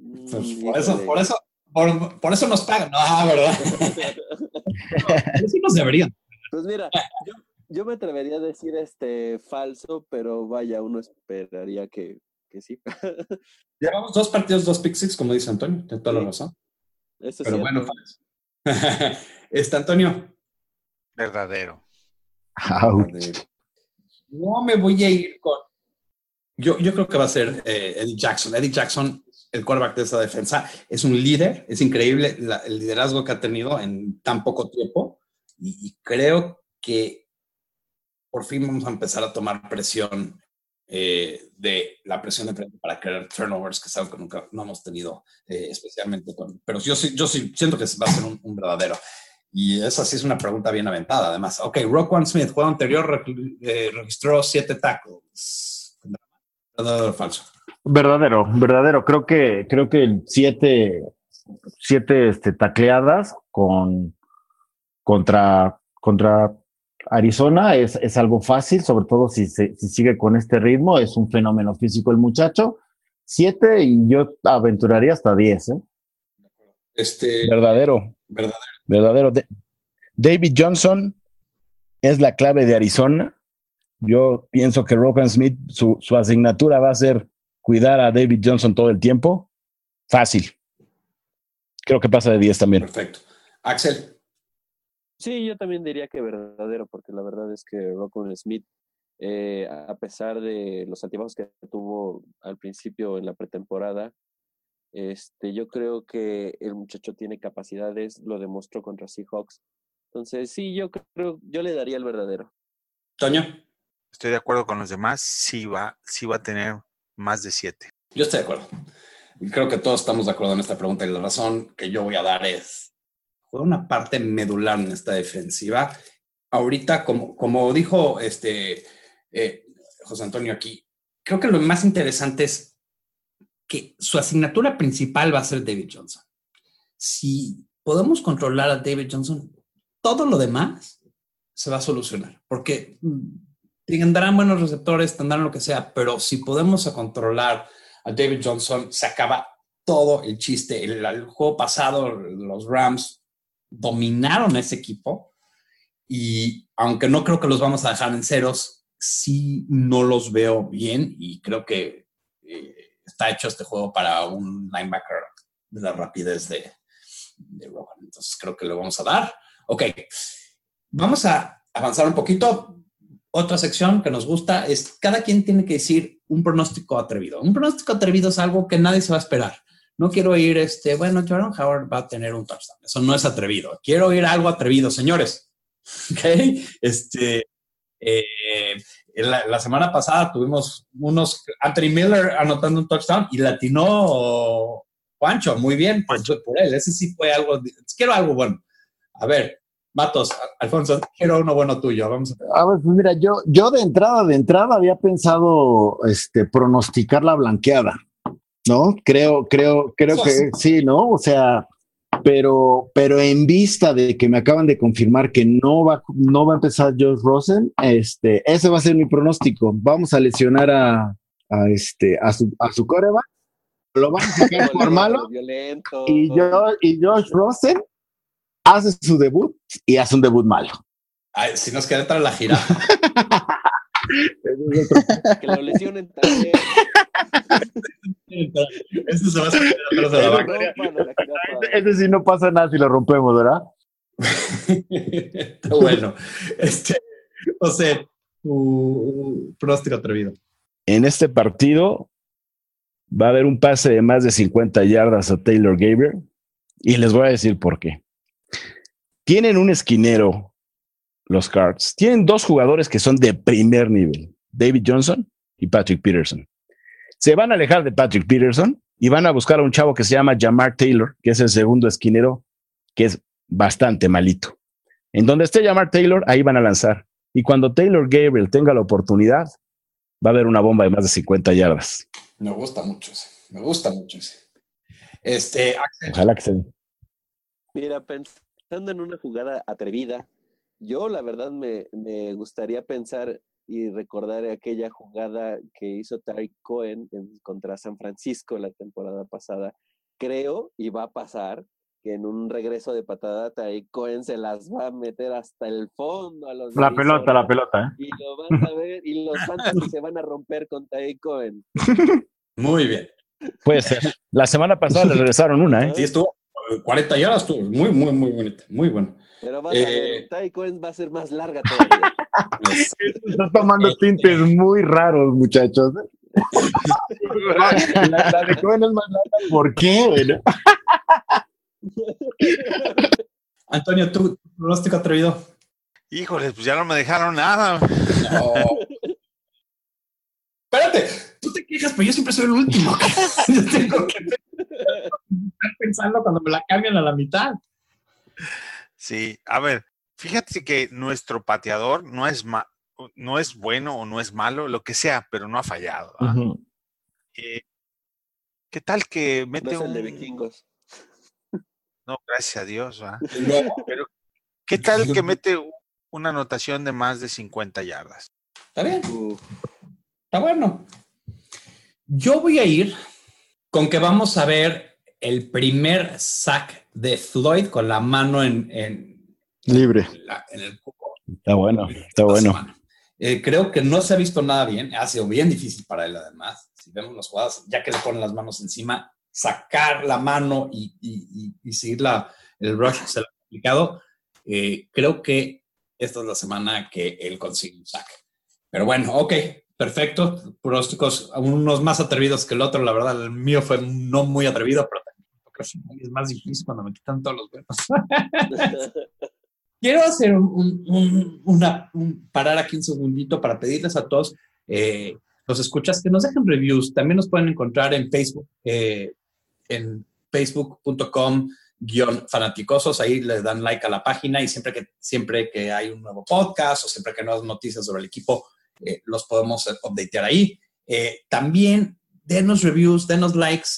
Mm, por eso, por eso, por, por eso nos pagan. No, ¿verdad? Pero sí nos deberían. Pues mira, yo, yo me atrevería a decir este falso, pero vaya, uno esperaría que, que sí. Llevamos dos partidos, dos pick six, como dice Antonio. Tiene toda la Sí. razón. Eso Pero bueno, cierto. falso. Este, Antonio, Verdadero. Ouch. no me voy a ir con. Yo, yo creo que va a ser eh, Eddie Jackson. Eddie Jackson, el quarterback de esa defensa, es un líder. Es increíble la- el liderazgo que ha tenido en tan poco tiempo. Y, y creo que por fin vamos a empezar a tomar presión eh, de la presión de prensa para crear turnovers, que es algo que nunca no hemos tenido, eh, especialmente con. Pero yo yo siento que va a ser un, un verdadero. Y esa sí es una pregunta bien aventada, además. Ok, Roquan Smith, juego anterior, eh, registró siete tackles. ¿Verdadero o falso? Verdadero, verdadero. Creo que, creo que siete, siete este, tacleadas con, contra, contra Arizona es, es algo fácil, sobre todo si, se, si sigue con este ritmo. Es un fenómeno físico el muchacho. Siete y yo aventuraría hasta diez. ¿eh? Este, Verdadero. verdadero. Verdadero. De- David Johnson es la clave de Arizona. Yo pienso que Rokan Smith, su, su asignatura va a ser cuidar a David Johnson todo el tiempo. Fácil. Creo que pasa de 10 también. Perfecto. Axel, Sí, yo también diría que verdadero, porque la verdad es que Rockwell Smith, eh, a pesar de los altibajos que tuvo al principio en la pretemporada, este, yo creo que el muchacho tiene capacidades, lo demostró contra Seahawks. Entonces, sí, yo creo, yo le daría el verdadero. Toño, Estoy de acuerdo con los demás. Sí va, sí va a tener más de siete. yo estoy de acuerdo. Creo que todos estamos de acuerdo en esta pregunta y la razón que yo voy a dar es, juega una parte medular en esta defensiva. Ahorita, como, como dijo este, eh, José Antonio aquí, creo que lo más interesante es que su asignatura principal va a ser David Johnson. Si podemos controlar a David Johnson, todo lo demás se va a solucionar, porque tendrán buenos receptores, tendrán lo que sea, pero si podemos controlar a David Johnson, se acaba todo el chiste. El, el juego pasado, los Rams dominaron ese equipo y aunque no creo que los vamos a dejar en ceros, sí no los veo bien y creo que eh, está hecho este juego para un linebacker de la rapidez de, de. Entonces creo que le vamos a dar. Ok, vamos a avanzar un poquito. Otra sección que nos gusta es cada quien tiene que decir un pronóstico atrevido. Un pronóstico atrevido es algo que nadie se va a esperar. No quiero oír este, bueno, Jordan Howard va a tener un touchdown. Eso no es atrevido. Quiero oír algo atrevido, señores. Ok, este, eh, la, la, semana pasada tuvimos unos, Anthony Miller anotando un touchdown y latinó Juancho, muy bien por, por él. Ese sí fue algo, quiero algo bueno. A ver, Matos, Alfonso, quiero uno bueno tuyo. Vamos a... a ver, pues mira, yo, yo de entrada, de entrada había pensado este, pronosticar la blanqueada, ¿no? Creo, creo, creo que sí. ¿no? O sea, pero, pero en vista de que me acaban de confirmar que no va, no va a empezar Josh Rosen, este, ese va a ser mi pronóstico. Vamos a lesionar a, a este, a su, a su coreback, lo van a sacar por malo, Violento. y, yo, y Josh Rosen hace su debut y hace un debut malo. Ay, si nos queda entrar la gira. que lo lesionen también. Este se va a salir atrás de la banca. Ese sí no pasa nada si lo rompemos, ¿verdad? Está bueno. Este, o sea, tu pronóstico atrevido. En este partido va a haber un pase de más de 50 yardas a Taylor Gabriel y les voy a decir por qué. Tienen un esquinero, los Cards. Tienen dos jugadores que son de primer nivel, David Johnson y Patrick Peterson. Se van a alejar de Patrick Peterson y van a buscar a un chavo que se llama Jamar Taylor, que es el segundo esquinero, que es bastante malito. En donde esté Jamar Taylor, ahí van a lanzar. Y cuando Taylor Gabriel tenga la oportunidad, va a haber una bomba de más de 50 yardas. Me gusta mucho ese. Me gusta mucho ese. Este, Axel. Ojalá que se. Mira, pensando en una jugada atrevida, yo la verdad me, me gustaría pensar y recordar aquella jugada que hizo Tariq Cohen en, contra San Francisco la temporada pasada. Creo, y va a pasar, que en un regreso de patada Tariq Cohen se las va a meter hasta el fondo a los La Arizona, pelota, la pelota, ¿eh? Y lo van a ver, y los fantasy se van a romper con Tariq Cohen. Muy bien. Puede ser. La semana pasada le regresaron una, ¿eh? Sí, estuvo 40 yardas, estuvo muy, muy, muy bonita, muy bueno. Pero vas eh, a ver, Ty Cohen va a ser más larga todavía. Está tomando tintes muy raros, muchachos. la, la, de Cohen es más larga. ¿Por qué? Antonio, ¿tú pronóstico atrevido? Híjoles, pues ya no me dejaron nada. No. Espérate, tú te quejas, pero yo siempre soy el último. yo tengo que estar pensando cuando me la cambian a la mitad. Sí, a ver, fíjate que nuestro pateador no es, ma- no es bueno o no es malo, lo que sea, pero no ha fallado. ¿ah? Eh, ¿Qué tal que No mete es el de un... vikingos. No, gracias a Dios. Pero, ¿qué tal que mete una anotación de más de 50 yardas? Está bien, Uf, está bueno. Yo voy a ir con que vamos a ver el primer sack de Floyd con la mano en, en, Libre. la- en el cubo. Está bueno, está bueno. semana. Eh, creo que no se ha visto nada bien. Ha sido bien difícil para él, además. Si vemos las jugadas, ya que le ponen las manos encima, sacar la mano y, y- y- y seguir la, el rush se lo ha complicado. Eh, creo que esta es la semana que él consigue un sack. Pero bueno, ok, perfecto. Pronósticos, unos más atrevidos que el otro. La verdad, el mío fue no muy atrevido, pero también creo que es más difícil cuando me quitan todos los buenos. Quiero hacer un, un- un- una, un- parar aquí un segundito para pedirles a todos eh, los escuchas que nos dejen reviews. También nos pueden encontrar en Facebook, eh, en facebook.com guion fanaticosos. Ahí les dan like a la página y siempre que, siempre que hay un nuevo podcast o siempre que hay nuevas noticias sobre el equipo, eh, los podemos updatear ahí. Eh, también denos reviews, denos likes.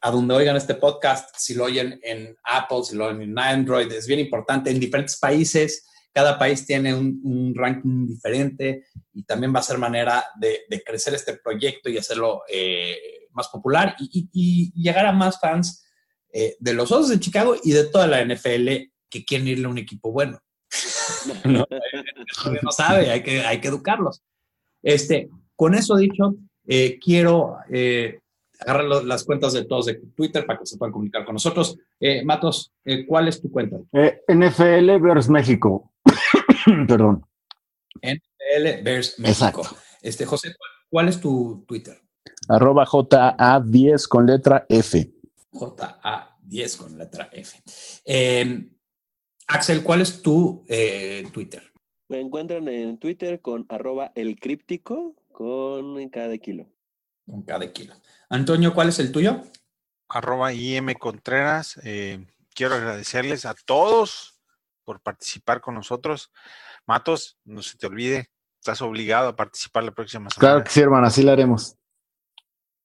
A donde oigan este podcast, si lo oyen en Apple, si lo oyen en Android, es bien importante. En diferentes países, cada país tiene un, ranking diferente y también va a ser manera de, crecer este proyecto y hacerlo eh, más popular y, llegar a más fans eh, de los Osos de Chicago y de toda la NFL que quieren irle a un equipo bueno. no, no sabe, hay que, hay que educarlos. Este, con eso dicho, eh, quiero agarrar lo- las cuentas de todos de Twitter para que se puedan comunicar con nosotros. Eh, Matos, eh, ¿cuál es tu cuenta? Eh, NFL versus México. Perdón. L Bears México. Exacto. Este, José, ¿cuál, cuál es tu Twitter? Arroba JA10 con letra F. JA10 con letra F. Eh, Axel, ¿cuál es tu eh, Twitter? Me encuentran en Twitter con arroba el críptico con cada kilo. Con cada kilo. Antonio, ¿cuál es el tuyo? arroba IM Contreras. eh, quiero agradecerles a todos por participar con nosotros. Matos, no se te olvide, estás obligado a participar la próxima semana. Claro que sí, hermano, así lo haremos.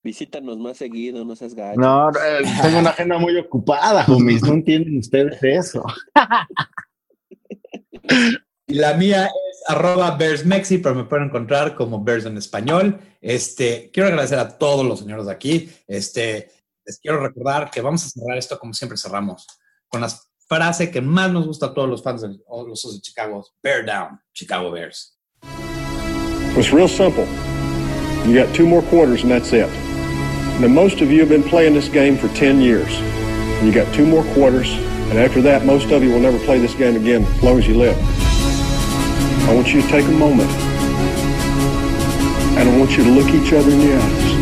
Visítanos más seguido, no seas gacho. No, eh, tengo una agenda muy ocupada, homies. No entienden ustedes eso. Y la mía arroba BearsMexi, pero me pueden encontrar como Bears en español. Este, quiero agradecer a todos los señores de aquí. Este, les quiero recordar que vamos a cerrar esto como siempre cerramos, con la frase que más nos gusta a todos los fans de los Osos de Chicago, Bear Down, Chicago Bears. It's real simple. You got two more quarters and that's it. Now, most of you have been playing this game for 10 years. You got two more quarters, and after that, most of you will never play this game again as long as you live. I want you to take a moment, and I want you to look each other in the eyes.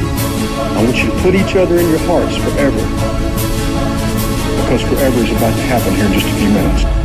I want you to put each other in your hearts forever, because forever is about to happen here in just a few minutes.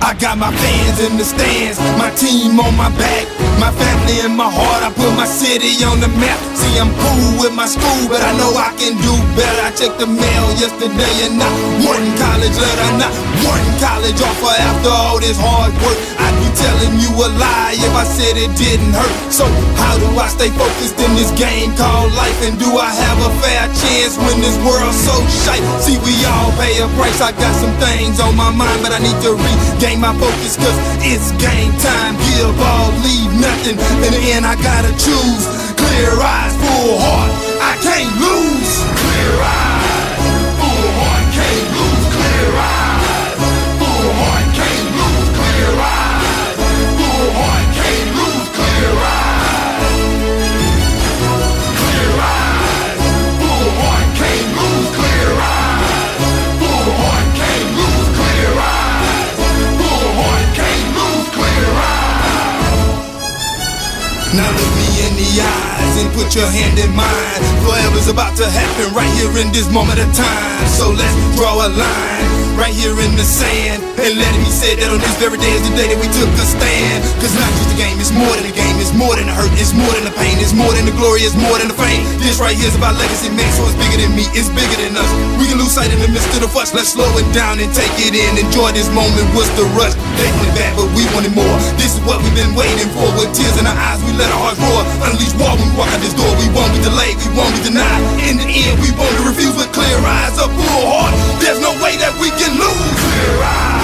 I got my fans in the stands, my team on my back, my family in my heart. I put my city on the map. See, I'm cool with my school, but I know I can do better. I checked the mail yesterday and not one college letter, not one college offer after all this hard work. I'd be telling you a lie if I said it didn't hurt. So, how do I stay focused in this game called life? And do I have a fair chance when this world's so shite? See, we all pay a price. I got some things on my mind, but I need to regain my focus, cause it's game time. Give all, leave nothing. In the end, I gotta choose. Clear eyes, full heart. I can't lose. Clear eyes, look me in the eyes and put your hand in mine. Forever's about to happen right here in this moment of time. So let's draw a line right here in the sand. And let it be said that on this very day is the day that we took a stand. Cause not just a game, it's more than a game, it's more than the hurt, it's more than the pain, it's more than the glory, it's more than the fame. This right here is about legacy, man, so it's bigger than me, it's bigger than us. We can lose sight in the midst of the fuss, let's slow it down and take it in. Enjoy this moment, what's the rush? They wanted bad, but we wanted more. This is what we've been waiting for. With tears in our eyes, we let our hearts roar. Unleash war when we walk out this door. We won't be delayed, we won't be denied. In the end, we won't refuse with clear eyes, a full heart. There's no way that we can lose. Here I